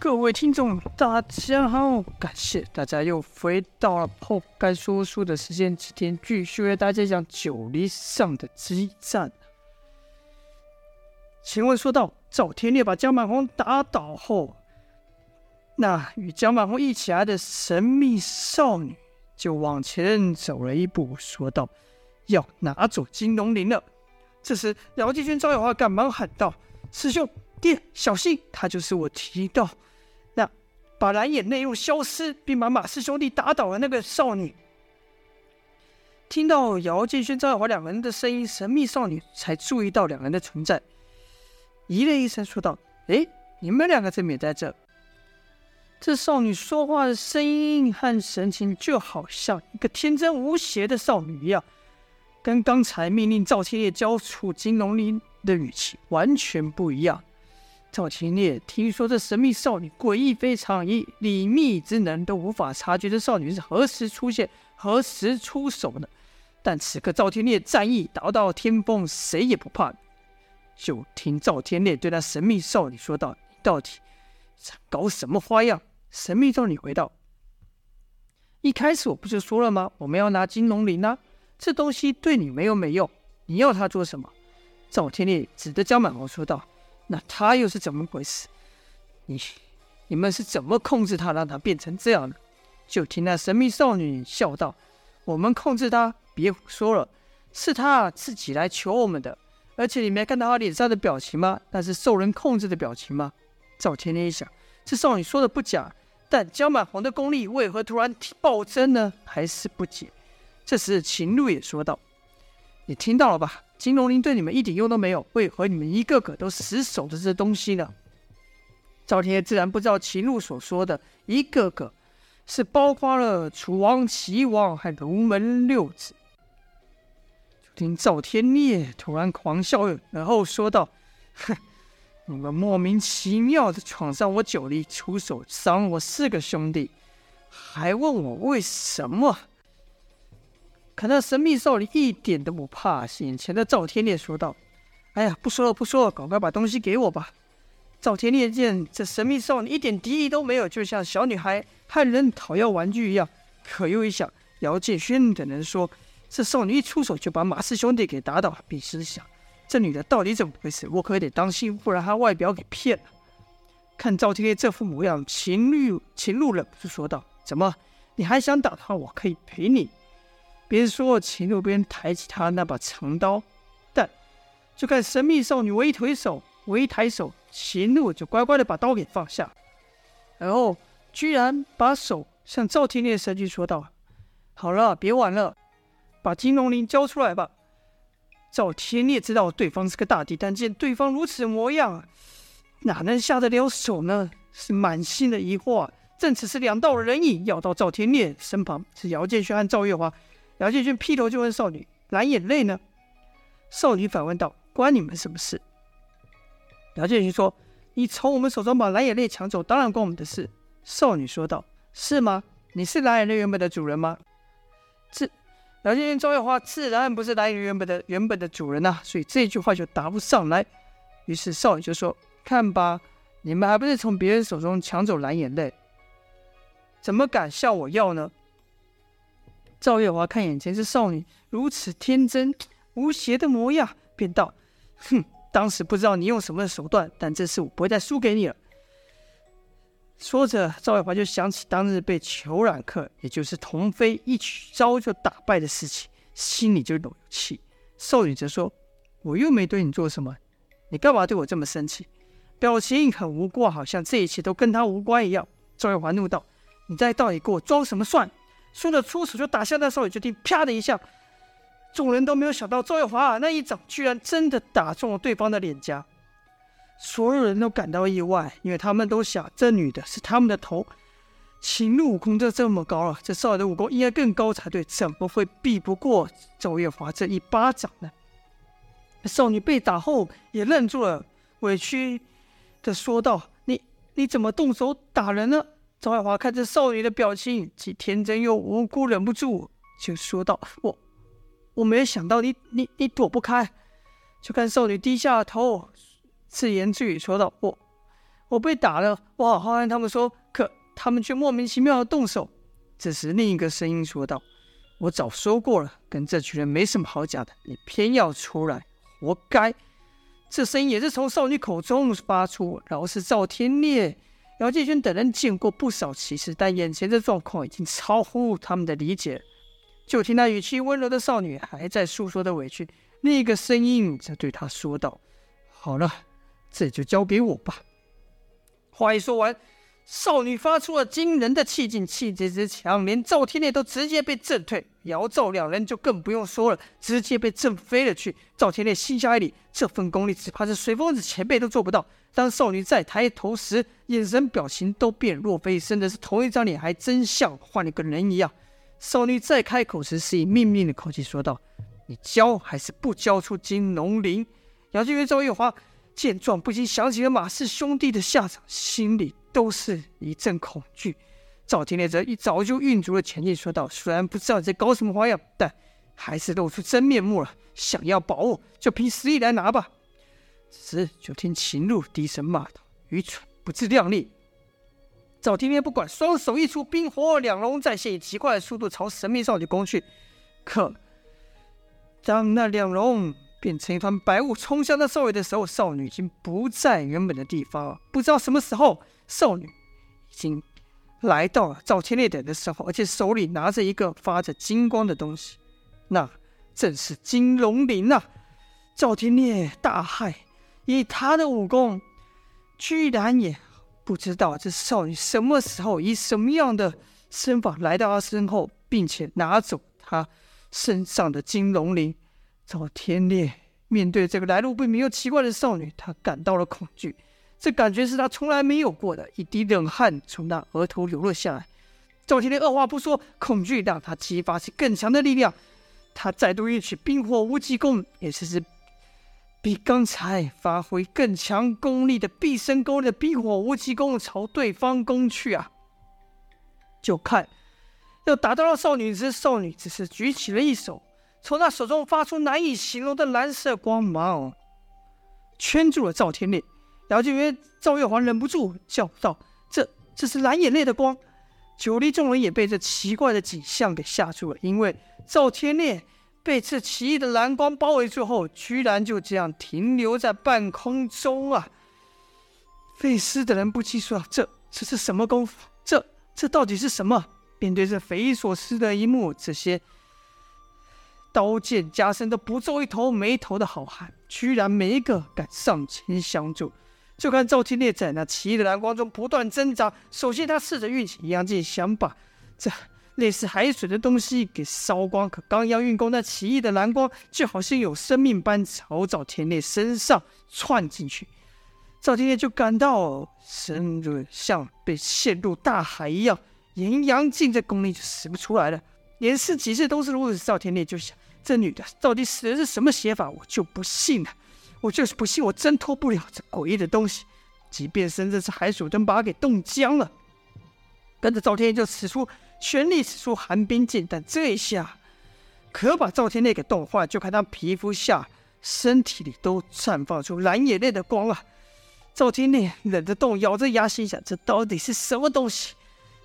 各位听众，大家好！感谢大家又回到了后该说书的时间，今天继续为大家讲九黎上的激战。请问说到，赵天烈把江满红打倒后，那与江满红一起来的神秘少女就往前走了一步，说道：“要拿走金龙鳞了。”这时，姚继军、赵月华赶忙喊道：“师兄，爹，小心！他就是我提到把蓝眼泪用消失，并把马氏兄弟打倒的那个少女。”听到姚建勋、赵月华两个人的声音，神秘少女才注意到两人的存在，咦了一声说道：“哎，你们两个怎么也在这？”这少女说话的声音和神情，就好像一个天真无邪的少女一样。跟刚才命令赵天烈交出金龙鳞的语气完全不一样。赵天烈听说这神秘少女诡异非常，以李密之能都无法察觉这少女是何时出现、何时出手的。但此刻赵天烈战意达到巅峰，谁也不怕。就听赵天烈对那神秘少女说道：“你到底在搞什么花样？”神秘少女回道：“一开始我不就说了吗？我们要拿金龙鳞啊！”这东西对你没有没用，你要它做什么？赵天烈指着江满红说道：“那他又是怎么回事？你你们是怎么控制他，让他变成这样的？”就听那神秘少女笑道：“我们控制他，别胡说了，是他自己来求我们的。而且你没看到他脸上的表情吗？那是受人控制的表情吗？”赵天天一想，这少女说的不假，但江满红的功力为何突然暴增呢？还是不解。这时，秦露也说道：“你听到了吧？金龙鳞对你们一点用都没有，为何你们一个个都死守着这东西呢？”赵天烈自然不知道秦鹿所说的“一个个”是包括了楚王、齐王和龙门六子。就听赵天烈突然狂笑，然后说道：“哼，你们莫名其妙的闯上我九黎，出手伤我四个兄弟，还问我为什么？”可那神秘少女一点都不怕，眼前的赵天烈说道：“哎呀，不说了，不说了，赶快把东西给我吧。”赵天烈见这神秘少女一点敌意都没有，就像小女孩和人讨要玩具一样。可又一想，姚建勋等人说，这少女一出手就把马氏兄弟给打倒，便心想：这女的到底怎么回事？我可得当心，不然她外表给骗了。看赵天烈这副模样，秦鹿秦鹿忍不住说道：“怎么，你还想打他？我可以陪你。”别说秦鹿边抬起他那把长刀，但就看神秘少女我一推手，我一抬手，秦鹿就乖乖的把刀给放下，然后居然把手向赵天烈伸去，说道：“好了，别玩了，把金龙鳞交出来吧。”赵天烈知道对方是个大敌，但见对方如此模样，哪能下得了手呢？是满心的疑惑。正此时，两道人影要到赵天烈身旁，是姚建轩和赵月华。姚建勋劈头就问少女：“蓝眼泪呢？”少女反问道：“关你们什么事？”姚建勋说：“你从我们手中把蓝眼泪抢走，当然关我们的事。”少女说道：“是吗？你是蓝眼泪原本的主人吗？”这姚建勋、赵月华自然不是蓝眼泪原本的原本的主人呐、啊，所以这句话就答不上来。于是少女就说：“看吧，你们还不是从别人手中抢走蓝眼泪，怎么敢向我要呢？”赵月华看眼前这少女如此天真无邪的模样，便道：“哼，当时不知道你用什么手段，但这次我不会再输给你了。”说着，赵月华就想起当日被裘染客，也就是童飞一曲招就打败的事情，心里就有气。少女则说：“我又没对你做什么，你干嘛对我这么生气？”表情很无辜，好像这一切都跟他无关一样。赵月华怒道：“你在到底给我装什么蒜？”说着出手就打向那少女，就听啪的一下，众人都没有想到赵月华那一掌居然真的打中了对方的脸颊，所有人都感到意外，因为他们都想这女的是他们的头。秦鹿武功都这么高了，这少女的武功应该更高才对，怎么会避不过赵月华这一巴掌呢？少女被打后也愣住了，委屈的说道：“你你怎么动手打人呢？”赵爱华看着少女的表情，既天真又无辜，忍不住就说道：“我我没想到你你你躲不开。”就看少女低下了头，自言自语说道：“我我被打了，我好好跟他们说，可他们却莫名其妙的动手。这时，另一个声音说道：“我早说过了，跟这群人没什么好讲的，你偏要出来，活该。”这声音也是从少女口中发出。然后是赵天烈、姚继军等人见过不少奇事，但眼前的状况已经超乎他们的理解。就听那语气温柔的少女还在诉说的委屈，另一个声音在对她说道：“好了，这就交给我吧。”话一说完。少女发出了惊人的气劲，气势之强，连赵天烈都直接被震退，姚赵两人就更不用说了，直接被震飞了去。赵天烈心下一凛，这份功力只怕是随风子前辈都做不到。当少女再抬头时，眼神表情都变，若非生的是同一张脸，还真像换了个人一样。少女再开口时，是以命令的口气说道：“你交还是不交出金龙鳞？”姚建元、赵月华见状，不禁想起了马氏兄弟的下场，心里。都是一阵恐惧。赵天烈则一早就运足了前进，说道：“虽然不知道你在搞什么花样，但还是露出真面目了。想要宝物，就凭实力来拿吧。”此时，就听秦璐低声骂道：“愚蠢，不自量力！”赵天烈不管，双手一出，冰火两龙再现，以极快的速度朝神秘少女攻去。可当那两龙变成一团白雾冲向那少女的时候，少女已经不在原本的地方了。不知道什么时候。少女已经来到了赵天烈等的时候，而且手里拿着一个发着金光的东西，那正是金龙鳞啊！赵天烈大骇，以他的武功，居然也不知道这少女什么时候以什么样的身法来到他身后，并且拿走他身上的金龙鳞。赵天烈面对这个来路不明又奇怪的少女，他感到了恐惧。这感觉是他从来没有过的，一滴冷汗从那额头流了下来。赵天烈二话不说，恐惧让他激发起更强的力量。他再度运起冰火无极功，也就是比刚才发挥更强功力的毕生功力的冰火无极功朝对方攻去啊！就看要打到了少女时，少女只是举起了一手，从他手中发出难以形容的蓝色光芒，圈住了赵天烈。姚建元、赵月华忍不住叫道：“这这是蓝眼泪的光！”九黎众人也被这奇怪的景象给吓住了，因为赵天烈被这奇异的蓝光包围之后，居然就这样停留在半空中啊！费师的人不禁说：“这这是什么功夫？这这到底是什么？”面对这匪夷所思的一幕，这些刀剑加身都不皱一头眉头的好汉，居然没一个敢上前相助。就看赵天烈在那奇异的蓝光中不断挣扎。首先，他试着运起阴阳镜，想把这类似海水的东西给烧光。可刚要运功，那奇异的蓝光就好像有生命般朝赵天烈身上窜进去。赵天烈就感到身子像被陷入大海一样，阴阳镜这功力就使不出来了。连试几次都是如此，赵天烈就想：这女的到底使的是什么邪法？我就不信了。我就是不信，我挣脱不了这诡异的东西。即便甚至是海水灯把它给冻僵了，跟着赵天烈就使出全力使出寒冰劲，但这一下可把赵天烈给冻坏。就看他皮肤下、身体里都绽放出蓝眼泪的光啊！赵天烈忍着冻，咬着牙心想：这到底是什么东西？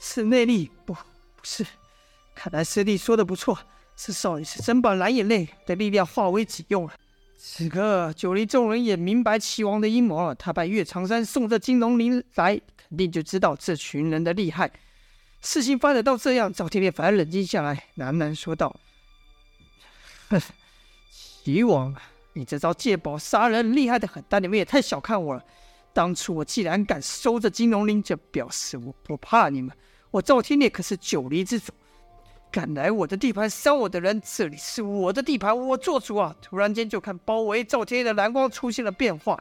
是内力？不，不是。看来师弟说的不错，是少女是真把蓝眼泪的力量化为己用了。此刻，九黎众人也明白齐王的阴谋了。他拜岳长山送这金龙鳞来，肯定就知道这群人的厉害。事情发展到这样，赵天烈反而冷静下来，喃喃说道：“，齐王，你这招借宝杀人厉害的很，但你们也太小看我了。当初我既然敢收这金龙鳞，就表示我不怕你们。我赵天烈可是九黎之主。”敢来我的地盘伤我的人，这里是我的地盘，我做主啊！突然间，就看包围赵天的蓝光出现了变化，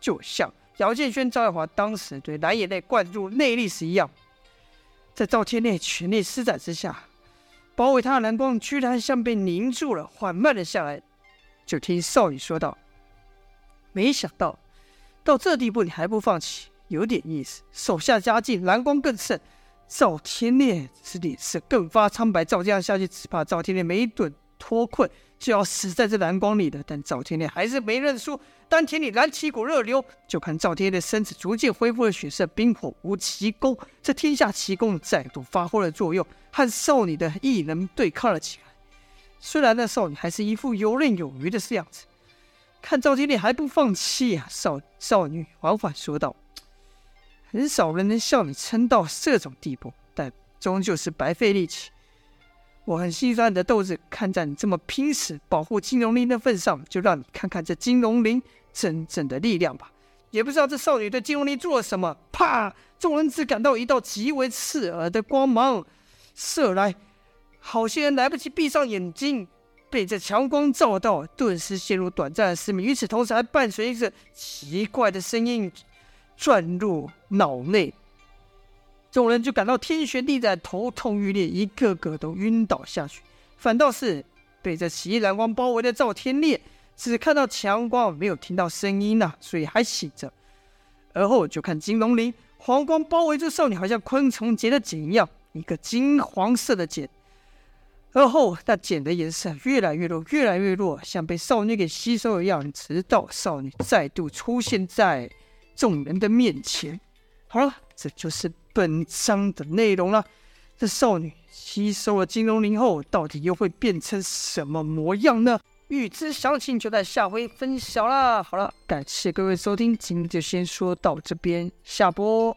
就像姚建轩、赵爱华当时对蓝眼泪灌入内力时一样，在赵天烈全力施展之下，包围他的蓝光居然像被凝住了，缓慢了下来。就听少女说道：“没想到到这地步你还不放弃，有点意思。手下加劲，蓝光更盛。”赵天烈之脸色更发苍白，照这样下去，只怕赵天烈没一顿脱困，就要死在这蓝光里的。但赵天烈还是没认输，丹田里燃起一股热流，就看赵天烈的身子逐渐恢复了血色，冰火无奇功，这天下奇功再度发挥了作用，和少女的异能对抗了起来。虽然那少女还是一副游刃有余的样子，看赵天烈还不放弃啊，少少女缓缓说道。很少人能像你撑到这种地步，但终究是白费力气。我很心酸你的斗志，看在你这么拼死保护金龙鳞的份上，就让你看看这金龙鳞真正的力量吧。也不知道这少女对金龙鳞做了什么，啪！众人只感到一道极为刺耳的光芒射来，好些人来不及闭上眼睛，被这强光照到，顿时陷入短暂的失明。与此同时，还伴随着奇怪的声音。转入脑内，众人就感到天旋地转，头痛欲裂，一个个都晕倒下去。反倒是被这奇异蓝光包围的赵天烈，只看到强光，没有听到声音呐、所以还醒着。而后就看金龙鳞，黄光包围住少女，好像昆虫结的茧一样，一个金黄色的茧。而后那茧的颜色越来越弱，越来越弱，像被少女给吸收一样，直到少女再度出现在。众人的面前，好了，这就是本章的内容了。这少女吸收了金龙鳞后，到底又会变成什么模样呢？欲知详情，就在下回分晓啦。好了，感谢各位收听，今天就先说到这边，下播。